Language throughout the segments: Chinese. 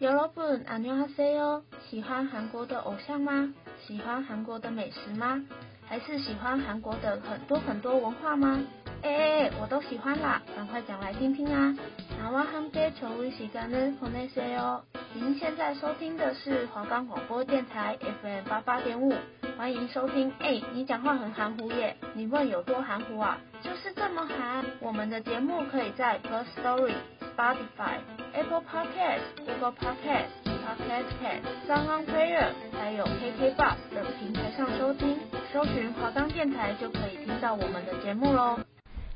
여러분안녕하세요。喜欢韩国的偶像吗？喜欢韩国的美食吗？还是喜欢韩国的很多很多文化吗？哎哎哎，我都喜欢啦，赶快讲来听听啊！나와함께좋은시간을보내세요。您现在收听的是华冈广播电台 FM 八八点五，欢迎收听。哎，你讲话很含糊耶，你问有多含糊啊？就是这么含。我们的节目可以在 Firstory、Spotify、 Apple Podcast、Google Podcast、Podcast Cast、SoundOnPlayer，还有 KKBOX 等平台上收听，搜寻华冈电台就可以听到我们的节目喽。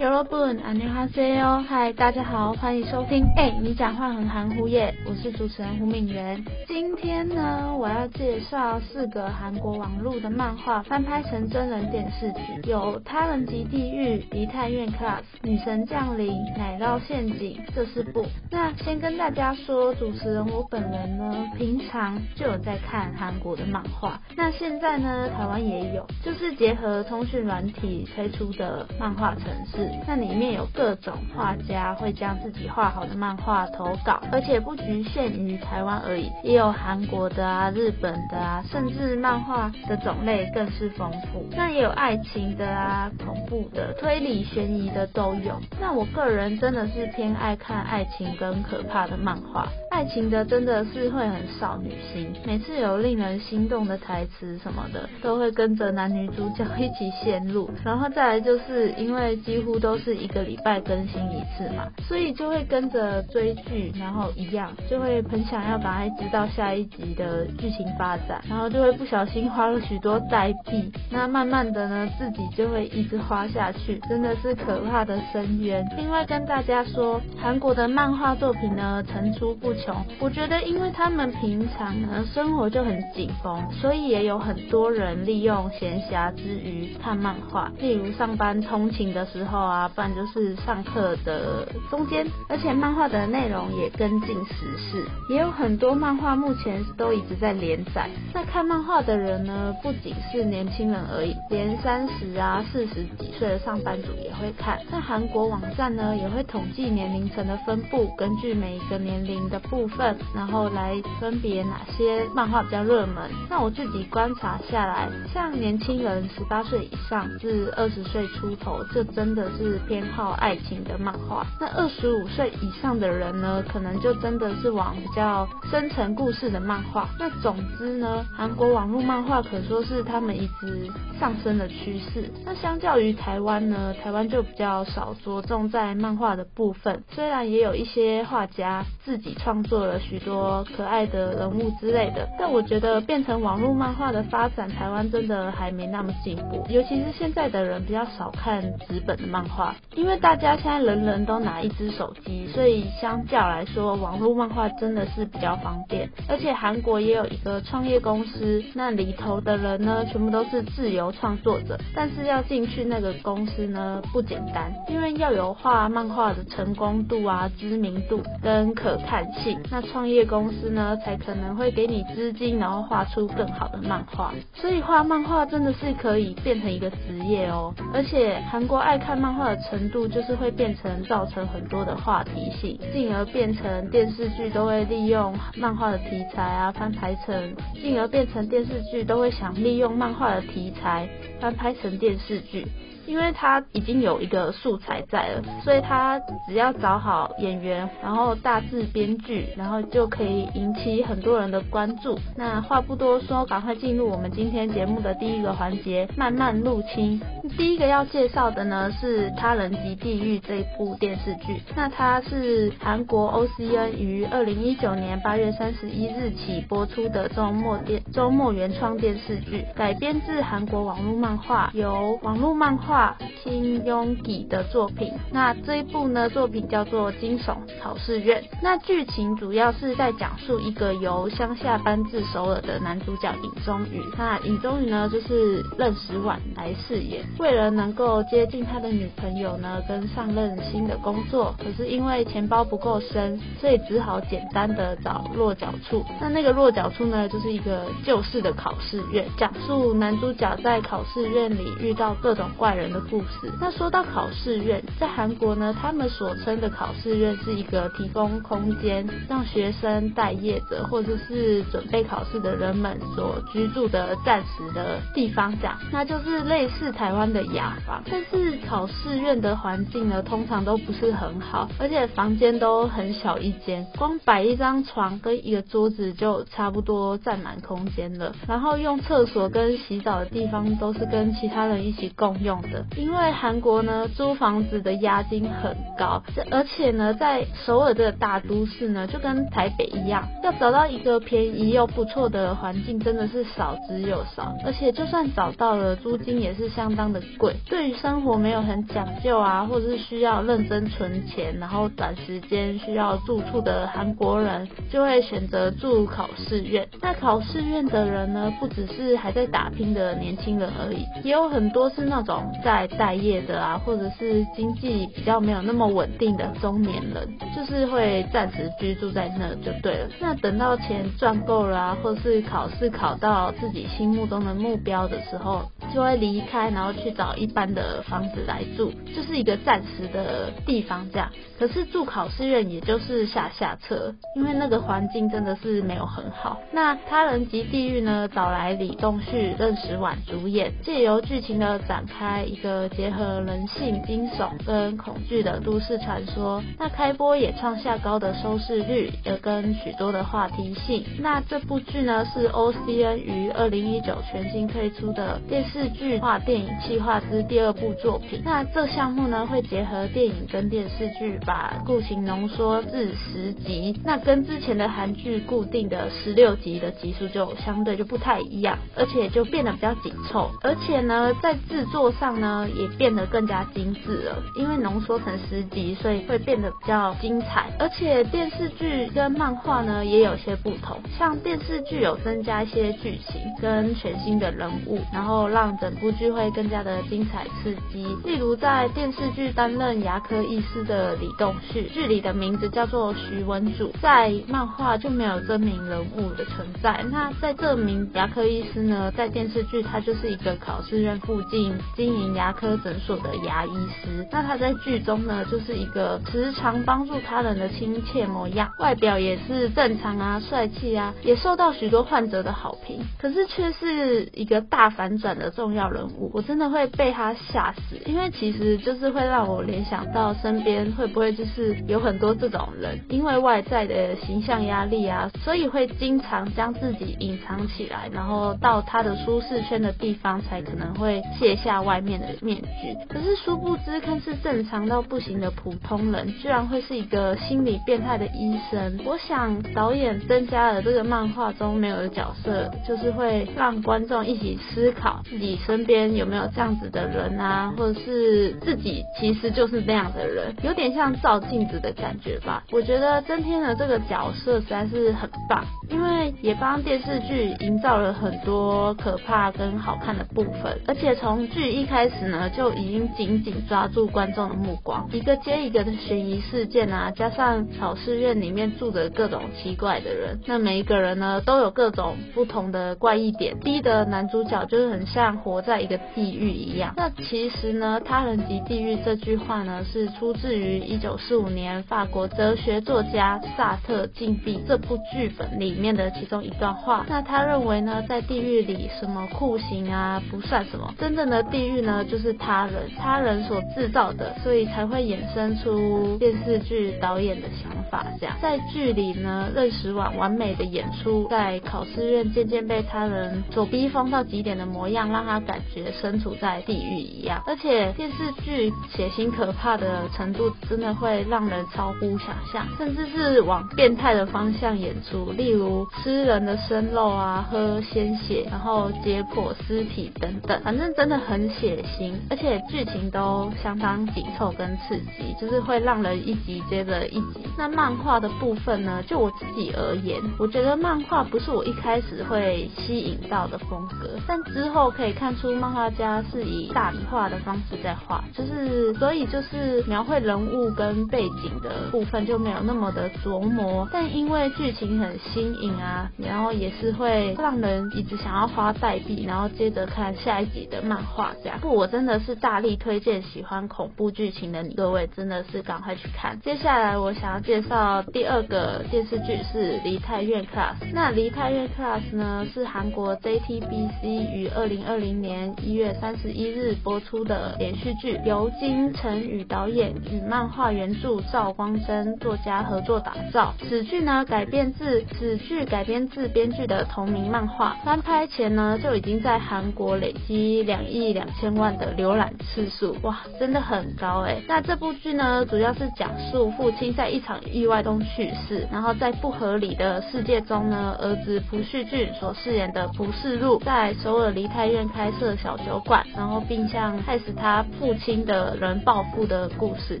Hello, boom！阿妮花姐哟，嗨，大家好，欢迎收听。哎，你讲话很含糊耶。我是主持人胡敏元。今天呢，我要介绍四个韩国网络的漫画翻拍成真人电视剧，有《他人及地狱》《梨泰院 Class》《女神降临》《奶酪陷阱》这四部。那先跟大家说，主持人我本人呢，平常就有在看韩国的漫画。那现在呢，台湾也有，就是结合通讯软体推出的漫画城市。那里面有各种画家会将自己画好的漫画投稿，而且不局限于台湾而已，也有韩国的啊、日本的啊，甚至漫画的种类更是丰富。那也有爱情的啊、恐怖的、推理悬疑的都有。那我个人真的是偏爱看爱情跟可怕的漫画，爱情的真的是会很少女心，每次有令人心动的台词什么的，都会跟着男女主角一起陷入。然后再来就是因为几乎。都是一个礼拜更新一次嘛，所以就会跟着追剧，然后一样就会很想要赶快知道下一集的剧情发展，然后就会不小心花了许多代币，那慢慢的呢，自己就会一直花下去，真的是可怕的深渊。另外跟大家说，韩国的漫画作品呢层出不穷，我觉得因为他们平常呢生活就很紧绷，所以也有很多人利用闲暇之余看漫画，例如上班通勤的时候。啊，不然就是上课的中间，而且漫画的内容也跟进时事，也有很多漫画目前都一直在连载。那看漫画的人呢，不仅是年轻人而已，连三十啊、四十几岁的上班族也会看。那韩国网站呢，也会统计年龄层的分布，根据每一个年龄的部分，然后来分别哪些漫画比较热门。那我自己观察下来，像年轻人十八岁以上至二十岁出头，这真的是。偏好爱情的漫画，那二十五岁以上的人呢，可能就真的是往比较深层故事的漫画。那总之呢，韩国网络漫画可说是他们一直上升的趋势。那相较于台湾呢，台湾就比较少着重在漫画的部分，虽然也有一些画家自己创作了许多可爱的人物之类的，但我觉得变成网络漫画的发展，台湾真的还没那么进步，尤其是现在的人比较少看纸本的漫漫画。因为大家现在人人都拿一支手机，所以相较来说，网络漫画真的是比较方便。而且韩国也有一个创业公司，那里头的人呢，全部都是自由创作者。但是要进去那个公司呢，不简单，因为要有画漫画的成功度啊、知名度跟可看性，那创业公司呢，才可能会给你资金，然后画出更好的漫画。所以画漫画真的是可以变成一个职业哦。而且韩国爱看漫漫画的程度就是会变成造成很多的话题性，进而变成电视剧都会利用漫画的题材啊翻拍成，进而变成电视剧都会想利用漫画的题材翻拍成电视剧。因为他已经有一个素材在了，所以他只要找好演员，然后大致编剧，然后就可以引起很多人的关注。那话不多说，赶快进入我们今天节目的第一个环节——漫漫入侵。第一个要介绍的呢是《他人及地狱》这部电视剧。那它是韩国 OCN 于二零一九年八月三十一日起播出的周末电周末原创电视剧，改编自韩国网络漫画，由网络漫画 Kim Young-gi 的作品。那这一部呢，作品叫做《惊悚考试院》。那剧情主要是在讲述一个由乡下搬至首尔的男主角尹宗宇。那尹宗宇呢，就是任时完来饰演。为了能够接近他的女朋友呢，跟上任新的工作，可是因为钱包不够深，所以只好简单的找落脚处。那那个落脚处呢，就是一个旧式的考试院，讲述男主角在考试院里遇到各种怪人的故事。那说到考试院，在韩国呢，他们所称的考试院是一个提供空间让学生、待业者或者是准备考试的人们所居住的暂时的地方，这样，那就是类似台湾的雅房。但是考试院的环境呢，通常都不是很好，而且房间都很小一间，光摆一张床跟一个桌子就差不多占满空间了。然后用厕所跟洗澡的地方都是跟其他人一起共用的，因为韩国呢，租房子的押金很高，而且呢，在首尔这个大都市呢，就跟台北一样，要找到一个便宜又不错的环境真的是少之又少，而且就算找到了，租金也是相当的贵。对于生活没有很讲究啊，或者是需要认真存钱，然后短时间需要住处的韩国人，就会选择住考试院。那考试院的人呢，不只是还在打拼的年轻人而已，也有很多是那种在待业的啊，或者是经济比较没有那么稳定的中年人，就是会暂时居住在那就对了。那等到钱赚够了啊，或是考试考到自己心目中的目标的时候，就会离开，然后去找一般的房子来住，就是一个暂时的地方这样。可是住考试院也就是下下策，因为那个环境真的是没有很好。那他人及地狱呢，找来李栋旭、任时完主演，借由剧情的展开，个结合人性、惊悚跟恐惧的都市传说。那开播也创下高的收视率，也跟许多的话题性。那这部剧呢，是 OCN 于二零一九全新推出的电视剧化电影企划之第二部作品。那这项目呢，会结合电影跟电视剧。把剧情浓缩至十集，那跟之前的韩剧固定的十六集的集数就相对就不太一样，而且就变得比较紧凑，而且呢，在制作上呢也变得更加精致了，因为浓缩成十集，所以会变得比较精彩。而且电视剧跟漫画呢也有些不同，像电视剧有增加一些剧情跟全新的人物，然后让整部剧会更加的精彩刺激。例如在电视剧担任牙科医师的李。栋旭，剧里的名字叫做徐文祖，在漫画就没有真名人物的存在。那在这名牙科医师呢，在电视剧他就是一个考试院附近经营牙科诊所的牙医师。那他在剧中呢，就是一个时常帮助他人的亲切模样，外表也是正常啊，帅气啊，也受到许多患者的好评。可是却是一个大反转的重要人物，我真的会被他吓死，因为其实就是会让我联想到身边会不会。就是有很多这种人，因为外在的形象压力啊，所以会经常将自己隐藏起来，然后到他的舒适圈的地方才可能会卸下外面的面具。可是殊不知，看似正常到不行的普通人，居然会是一个心理变态的医生。我想导演增加了这个漫画中没有的角色，就是会让观众一起思考自己身边有没有这样子的人啊，或者是自己其实就是那样的人，有点像。照镜子的感觉吧，我觉得增添了这个角色实在是很棒，因为也帮电视剧营造了很多可怕跟好看的部分，而且从剧一开始呢，就已经紧紧抓住观众的目光，一个接一个的悬疑事件啊，加上考试院里面住着各种奇怪的人，那每一个人呢都有各种不同的怪异点，第一的男主角就是很像活在一个地狱一样。那其实呢，他人即地狱这句话呢，是出自于。一九四五年，法国哲学作家萨特《禁闭》这部剧本里面的其中一段话。那他认为呢，在地狱里，什么酷刑啊不算什么，真正的地狱呢，就是他人，他人所制造的，所以才会衍生出电视剧导演的想法。这样，在剧里呢，任时完完美的演出在考试院渐渐被他人所逼疯到极点的模样，让他感觉身处在地狱一样。而且电视剧血腥可怕的程度，真的会让人超乎想象，甚至是往变态的方向演出，例如吃人的生肉啊，喝鲜血，然后解剖尸体等等，反正真的很血而且剧情都相当紧凑跟刺激，就是会让人一集接着一集。那漫画的部分呢，就我自己而言，我觉得漫画不是我一开始会吸引到的风格，但之后可以看出漫画家是以大笔画的方式在画，就是所以就是描绘人物跟背景的部分就没有那么的琢磨，但因为剧情很新颖啊，然后也是会让人一直想要花代币，然后接着看下一集的漫画这样。不，我真的是大力推荐喜欢恐怖剧情的你各位，真的是赶快去看。接下来我想要介绍第二个电视剧是《梨泰院 Class》。那《梨泰院 Class》呢是韩国 JTBC 于二零二零年一月三十一日播出的连续剧，由金成宇导演与漫画原著赵光真作家合作打造。此剧呢改编自此剧改编自编剧的同名漫画，翻拍前呢就已经在韩国累积两亿两千万的浏览次数，哇，真的很高哎。那这部剧呢主要是讲述父亲在一场意外中去世，然后在不合理的世界中呢，儿子朴叙俊所饰演的朴世禄在首尔梨泰院开设小酒馆，然后并向害死他父亲的人报复的故事。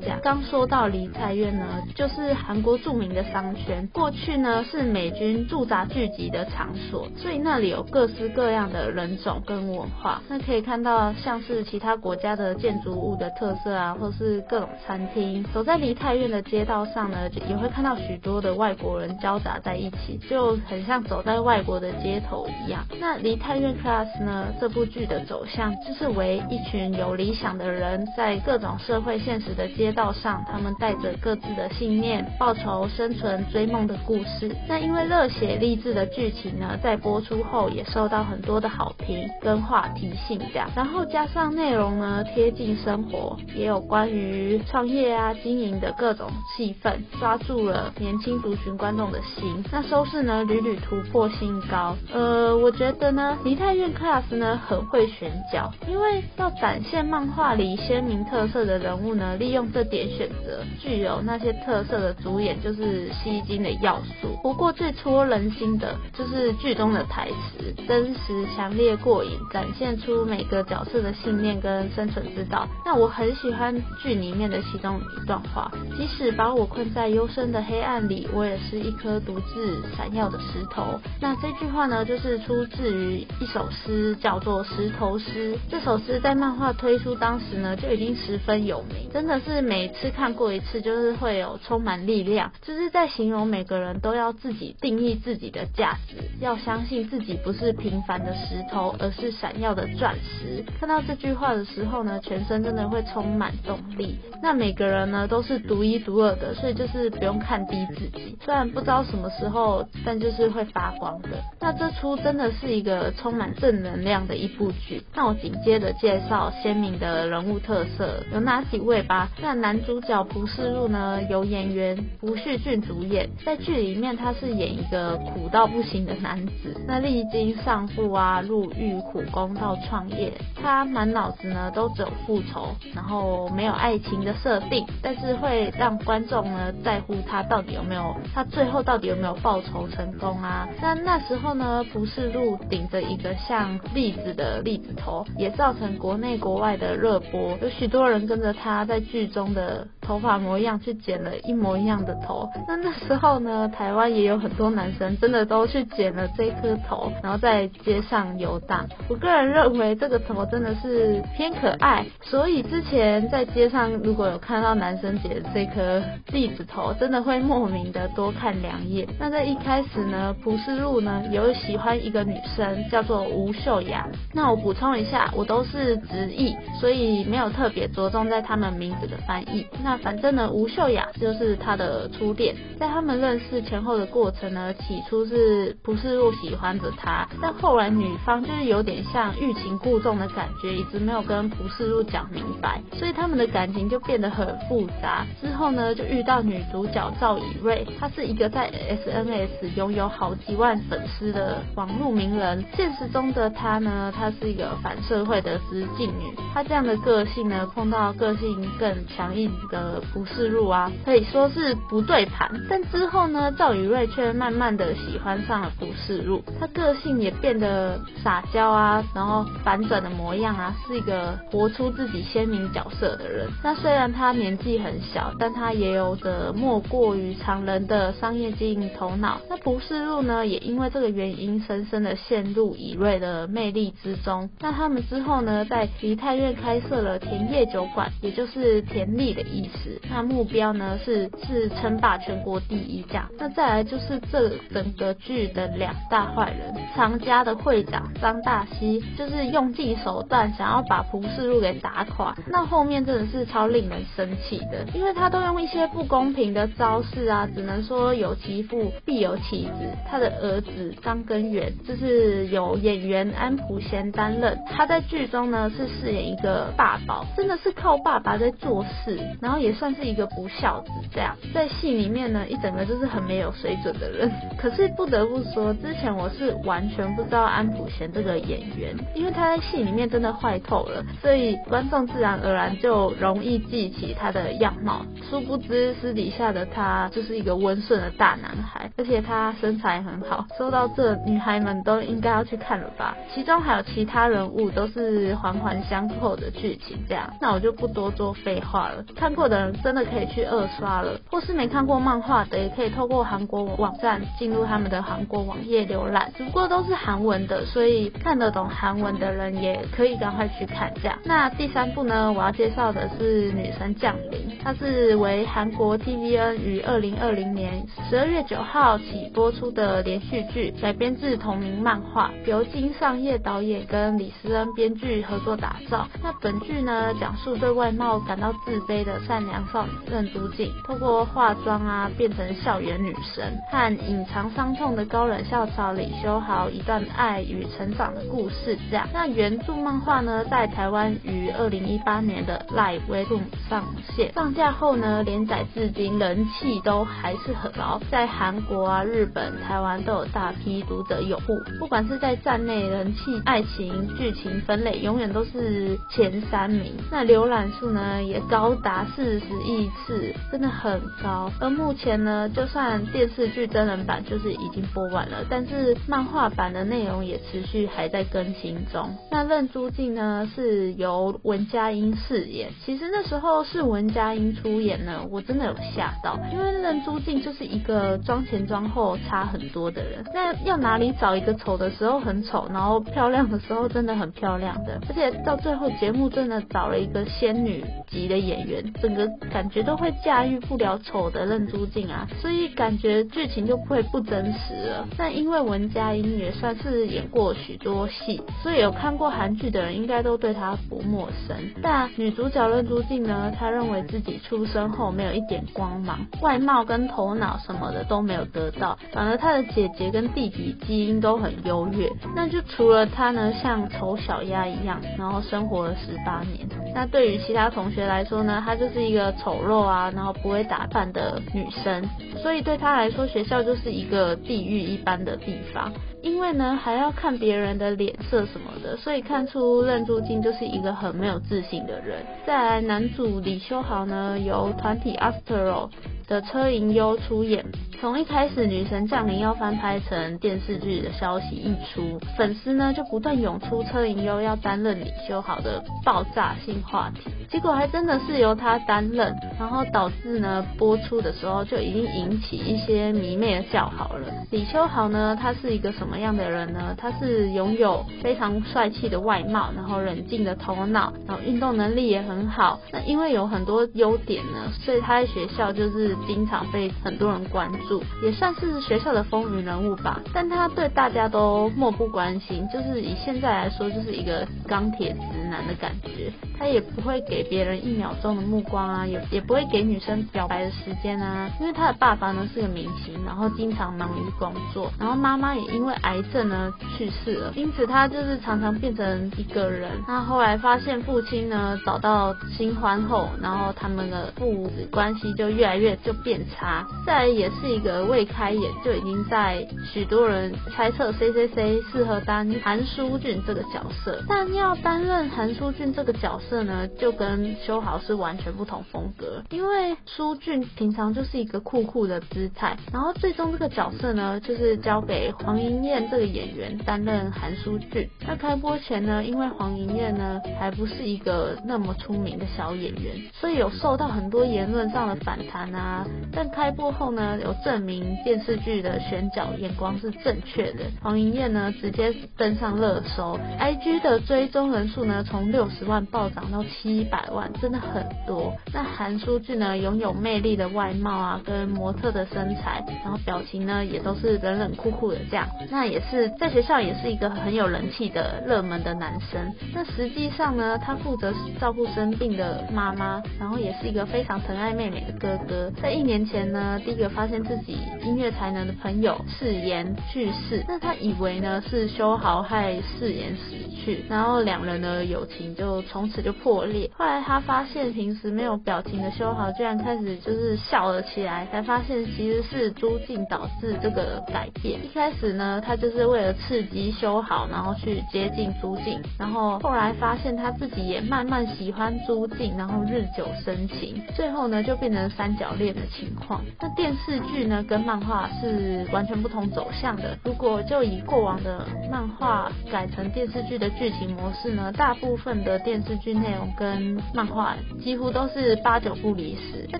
这样，刚说到梨泰院呢，就是韩国著名的商圈，过去呢是美军驻扎聚集的场所，所以那里有各式各样的人种跟文化。那可以看到像是其他国家的建筑物的特色啊，或是各种餐厅。走在梨泰院的街道上呢，也会看到许多的外国人交杂在一起，就很像走在外国的街头一样。那梨泰院 Class 呢，这部剧的走向就是为一群有理想的人，在各种社会现实的街道上，他们带着各自的信念，报仇、生存、追梦的故事。那因为热血励志的剧情呢，在播出后也受到很多的好评跟话题性这样。然后加上内容呢贴近生活，也有关于创业啊、经营的各种气氛，抓住了年轻族群观众的心。那收视呢屡屡突破新高。呃，我觉得呢，梨泰院 Class 呢很会选角，因为要展现漫画里鲜明特色的人物呢，利用这点选择具有那些特色的主演就是吸睛的要素。不过最戳人心的就是剧中的台词，真实、强烈、过瘾，展现出每个角色的信念跟生存之道。那我很喜欢剧里面的其中一段话：即使把我困在幽深的黑暗里，我也是一颗独自闪耀的石头。那这句话呢，就是出自于一首诗，叫做《石头诗》。这首诗在漫画推出当时呢，就已经十分有名，真的是每次看过一次，就是会有充满力量，就是在形容每个人都要自己定义自己的价值，要相信自己不是平凡的石头，而是闪耀的钻石。看到这这句话的时候呢，全身真的会充满动力。那每个人呢，都是独一独二的，所以就是不用看低自己。虽然不知道什么时候，但就是会发光的。那这出真的是一个充满正能量的一部剧。那我紧接着介绍鲜明的人物特色有哪几位吧。那男主角朴世禄呢，由演员朴叙俊主演。在剧里面，他是演一个苦到不行的男子。那历经丧父啊、入狱、苦工到创业，他蛮脑子呢都只有复仇，然后没有爱情的设定，但是会让观众呢在乎他到底有没有，他最后到底有没有报仇成功啊？那那时候呢，不是路顶着一个像栗子的栗子头，也造成国内国外的热播，有许多人跟着他在剧中的头发模样去剪了一模一样的头。那那时候呢，台湾也有很多男生真的都去剪了这颗头，然后在街上游荡。我个人认为这个头真的是偏可爱，所以之前在街上如果有看到男生剪这颗栗子头，真的会莫名的多看两眼。那在一开始呢，朴世禄呢有喜欢一个女生叫做吴秀雅。那我补充一下，我都是直译，所以没有特别着重在他们名字的翻译。那反正呢，吴秀雅就是他的初恋，在他们认识前后的过程呢，起初是朴世禄喜欢着他，但后来女方就是有点像欲擒故纵的感觉，一直没有跟朴世禄讲明白，所以他们的感情就变得很复杂。之后呢，就遇到女主角赵以瑞，她是一个在 SNS 拥有好几万粉丝的网络名人。现实中的她呢，她是一个反社会的实境女，她这样的个性呢，碰到个性更强硬的呃，不世禄啊，可以说是不对盘。但之后呢，赵以瑞却慢慢的喜欢上了不世禄，她个性也变得撒娇啊，然后反转的模样啊，是一个活出自己鲜明角色的人。那虽然他年纪很小，但他也有着莫过于常人的商业经营头脑。那不世禄呢，也因为这个原因，深深的陷入以瑞的魅力之中。那他们之后呢，在梨泰院开设了甜叶酒馆，也就是甜丽的意思。那目标呢，是是称霸全国第一这样。那再来就是这整个剧的两大坏人，常家的会长张大西，就是用尽手段想要把朴世禄给打垮。那后面真的是超令人生气的，因为他都用一些不公平的招式啊，只能说有其父必有其子。他的儿子张根源就是由演员安普贤担任，他在剧中呢是饰演一个爸宝，真的是靠爸爸在做事，然后也算是一个不孝子这样，在戏里面呢一整个就是很没有水准的人。可是不得不说，之前我是完全不知道安普贤这个演员，因为他在戏里面真的坏透了，所以观众自然而然就容易记起他的样貌。殊不知私底下的他就是一个温顺的大男孩，而且他身材很好。说到这，女孩们都应该要去看了吧？其中还有其他人物都是环环相扣的剧情，这样，那我就不多做废话了。看过的真的可以去二刷了，或是没看过漫画的，也可以透过韩国网站进入他们的韩国网页浏览。只不过都是韩文的，所以看得懂韩文的人也可以赶快去看。这样，那第三部呢，我要介绍的是《女神降临》，它是为韩国 TVN 于二零二零年十二月九号起播出的连续剧，改编自同名漫画，由金尚烨导演跟李思恩编剧合作打造。那本剧呢，讲述对外貌感到自卑的善良少女任珠静，透过化妆啊，变成校园女神，和隐藏伤痛的高冷校草李修豪一段爱与成长的故事。这样，那原著漫画呢，在台湾于二零一八年的 Live WEBTOON 上线，上架后呢，连载至今人气都还是很高，在韩国啊、日本、台湾都有大批读者拥护。不管是在站内人气、爱情、剧情分类，永远都是前三名。那浏览数呢，也高达是十亿次，真的很高。而目前呢，就算电视剧真人版就是已经播完了，但是漫画版的内容也持续还在更新中。那任珠静呢，是由文佳音饰演。其实那时候是文佳音出演呢，我真的有吓到，因为任珠静就是一个妆前妆后差很多的人。那要哪里找一个丑的时候很丑，然后漂亮的时候真的很漂亮的？而且到最后节目真的找了一个仙女级的演员，个感觉都会驾驭不了丑的任珠静啊，所以感觉剧情就会不真实了。但因为文佳音也算是演过许多戏，所以有看过韩剧的人应该都对她不陌生。但女主角任珠静呢，她认为自己出生后没有一点光芒，外貌跟头脑什么的都没有得到，反而她的姐姐跟弟弟基因都很优越。那就除了她呢，像丑小鸭一样，然后生活了十八年。那对于其他同学来说呢，她就是一个丑陋啊，然后不会打扮的女生，所以对她来说，学校就是一个地狱一般的地方。因为呢，还要看别人的脸色什么的，所以看出任珠静就是一个很没有自信的人。再来，男主李修豪呢，由团体 ASTRO 的车银优出演。从一开始，女神降临要翻拍成电视剧的消息一出，粉丝呢就不断涌出车银优要担任李修豪的爆炸性话题，结果还真的是由他担任，然后导致呢播出的时候就已经引起一些迷妹的叫好了。李修豪呢，他是一个什么样的人呢？他是拥有非常帅气的外貌，然后冷静的头脑，然后运动能力也很好。那因为有很多优点呢，所以他在学校就是经常被很多人关注。也算是学校的风云人物吧，但他对大家都漠不关心，就是以现在来说，就是一个钢铁直男的感觉。他也不会给别人一秒钟的目光啊，也也不会给女生表白的时间啊。因为他的爸爸呢是个明星，然后经常忙于工作，然后妈妈也因为癌症呢去世了，因此他就是常常变成一个人。那后来发现父亲呢找到新欢后，然后他们的父子关系就越来越就变差。再来也是一个未开演就已经在许多人猜测谁谁谁适合当韩书俊这个角色，但要担任韩书俊这个角色呢，就跟修豪是完全不同风格。因为书俊平常就是一个酷酷的姿态，然后最终这个角色呢，就是交给黄莹燕这个演员担任韩书俊。那开播前呢，因为黄莹燕呢还不是一个那么出名的小演员，所以有受到很多言论上的反弹啊。但开播后呢，有证明电视剧的选角眼光是正确的。黄莹燕呢，直接登上热搜，IG 的追踪人数呢，从六十万暴涨到七百万，真的很多。那韩书俊呢，拥有魅力的外貌啊，跟模特的身材，然后表情呢，也都是冷冷酷酷的这样。那也是在学校也是一个很有人气的热门的男生。那实际上呢，他负责照顾生病的妈妈，然后也是一个非常疼爱妹妹的哥哥。在一年前呢，第一个发现自己音乐才能的朋友世妍去世，那他以为呢是修豪害世妍死去，然后两人的友情就从此就破裂。后来他发现平时没有表情的修豪居然开始就是笑了起来，才发现其实是朱静导致这个改变。一开始呢，他就是为了刺激修豪，然后去接近朱静，然后后来发现他自己也慢慢喜欢朱静，然后日久生情，最后呢就变成三角恋的情况。那电视剧呢跟漫画是完全不同走向的。如果就以过往的漫画改成电视剧的剧情模式呢，大部分的电视剧内容跟漫画几乎都是八九不离十。那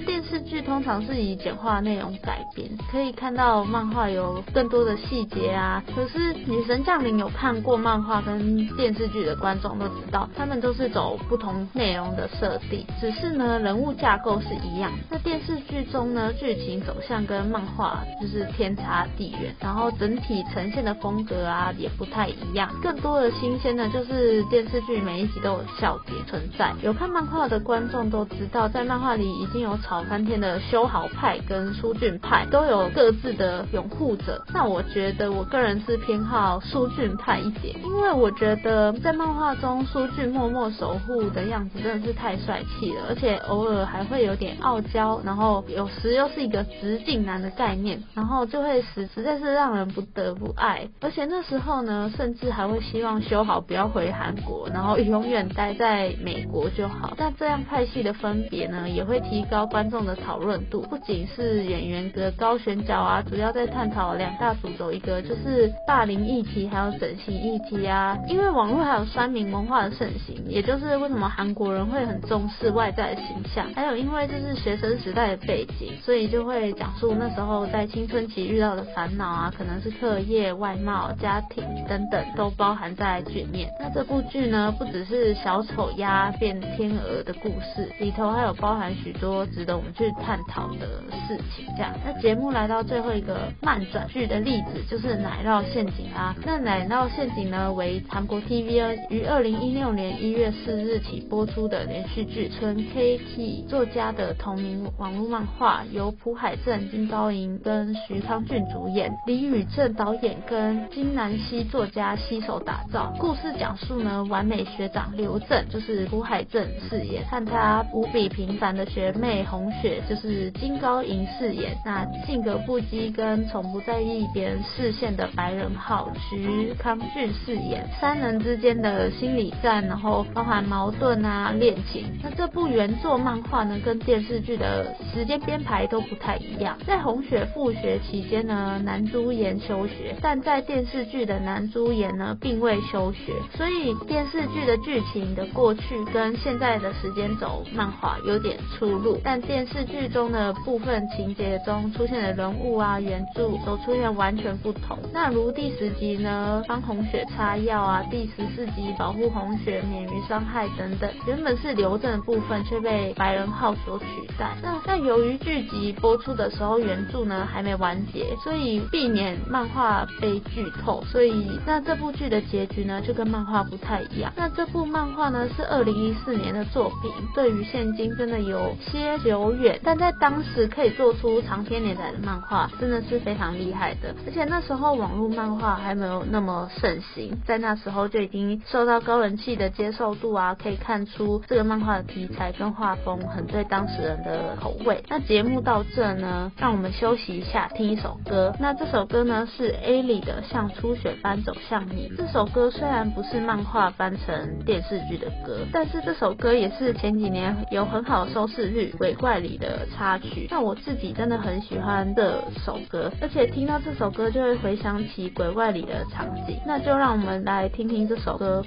电视剧通常是以简化内容改编，可以看到漫画有更多的细节啊。可是《女神降临》有看过漫画跟电视剧的观众都知道，他们都是走不同内容的设定，只是呢人物架构是一样。那电视剧中呢，剧情走向跟漫画就是天差地远，然后整体呈现的风格啊也不太一样。更多的新鲜呢，就是电视剧每一集都有笑点存在。有看漫画的观众都知道，在漫画里已经有吵翻天的修豪派跟苏俊派，都有各自的拥护者。那我觉得我个人是偏好苏俊派一点，因为我觉得在漫画中苏俊默默守护的样子真的是太帅气了，而且偶尔还会有点傲娇，然后有时又是一个直径男的概念，然后就会使实在是让人不得不爱。而且那时候呢，甚至还会希望修豪不要回韩国，然后永远待在美国就好。但这样派系的分别呢，也会提高观众的讨论度。不仅是演员的高选角啊，主要在探讨两大主轴，一个就是霸凌议题，还有整形议题啊。因为网络还有酸民文化的盛行，也就是为什么韩国人会很重视外在的形象，还有因为这是学生时代的背景，所以就会讲述那时候在青春期遇到的烦恼啊，可能是课业、外貌、家庭等等，都包含在剧面。那这部剧呢，不只是小丑鸭变天鹅的故事，里头还有包含许多值得我们去探讨的事情。这样，那节目来到最后一个慢转剧的例子，就是《奶酪陷阱》啊。那《奶酪陷阱》呢，为韩国 TVN 于二零一六年一月四日起播出的连续剧，纯 KT 作家的同名网络漫画，由朴海镇、金高银跟徐康俊主演，李宇镇导演跟金南熙作家携手打造。故事讲述呢，完美学长刘镇就是是胡海正饰演，和他无比平凡的学妹红雪就是金高银饰演。那性格不羁跟从不在意别人视线的白人浩徐康俊饰演，三人之间的心理战，然后包含矛盾啊、恋情。那这部原作漫画呢，跟电视剧的时间编排都不太一样。在红雪复学期间呢，南珠妍休学，但在电视剧的南珠妍呢，并未休学，所以电视剧的剧情的过去跟现在的时间轴漫画有点出入。但电视剧中的部分情节中出现的人物啊、原著都出现完全不同。那如第十集呢，帮红雪擦药啊；第十四集保护红雪免于伤害等等，原本是刘镇的部分却被白人浩所取代。那那由于剧集播出的时候原著呢还没完结，所以避免漫画被剧透，所以那这部剧的结局呢就跟漫画不太一样。那这部漫画呢是二零一四年的作品，对于现今真的有些久远，但在当时可以做出长篇连载的漫画，真的是非常厉害的。而且那时候网络漫画还没有那么盛行，在那时候就已经受到高人气的接受度啊，可以看出这个漫画的题材跟画风很对当时人的口味。那节目到这呢，让我们休息一下，听一首歌。那这首歌呢是 A.Li 的《像初雪般走向你》。这首歌虽然不是漫画翻成电视剧的歌，但是这首歌也是前几年有很好收视率，《鬼怪》里的插曲。那我自己真的很喜欢这首歌，而且听到这首歌就会回想起《鬼怪》里的场景。那就让我们来听听这首歌。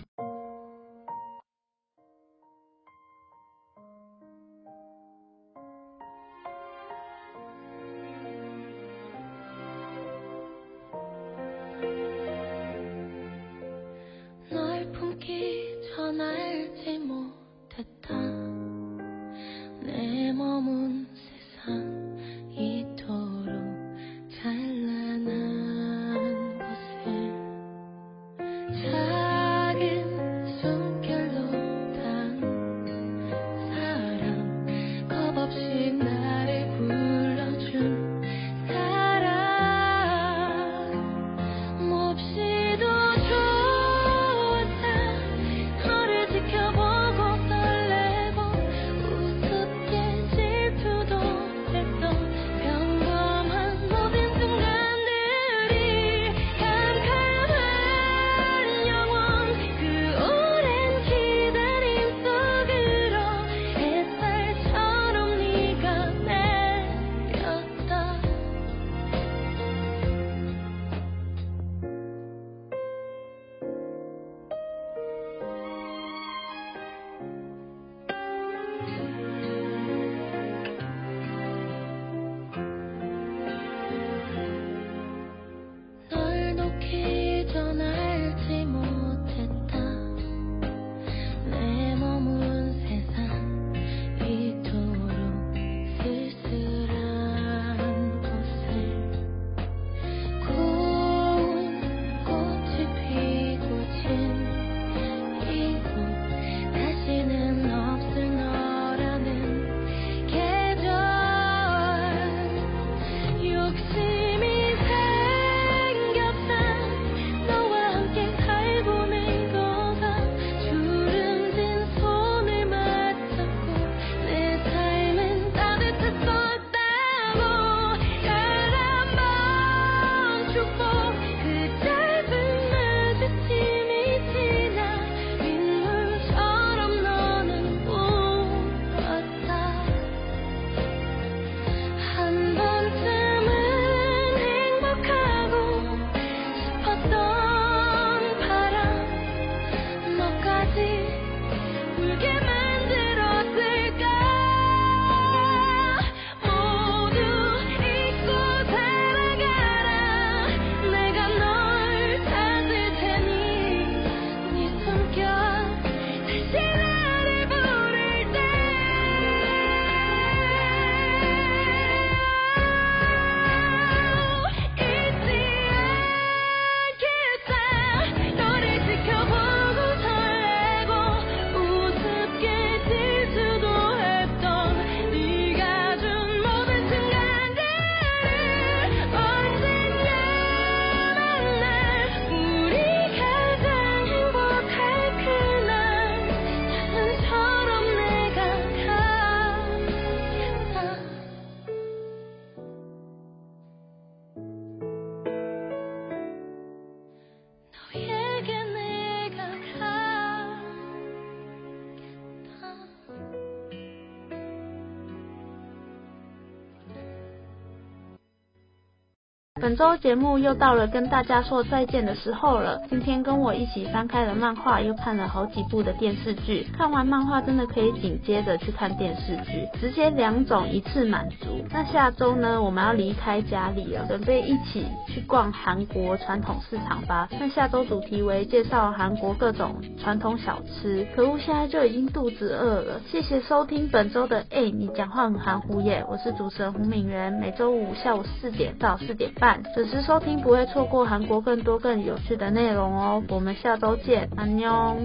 없이 울게 만 本周节目又到了跟大家说再见的时候了。今天跟我一起翻开了漫画，又看了好几部的电视剧。看完漫画真的可以紧接着去看电视剧，直接两种一次满足。那下周呢，我们要离开家里了，准备一起去逛韩国传统市场吧。那下周主题为介绍韩国各种传统小吃。可恶，现在就已经肚子饿了。谢谢收听本周的哎，你讲话很含糊耶。我是主持人胡敏媛，每周五下午四点到四点半。准时收听，不会错过韩国更多更有趣的内容哦。我们下周见，安妞。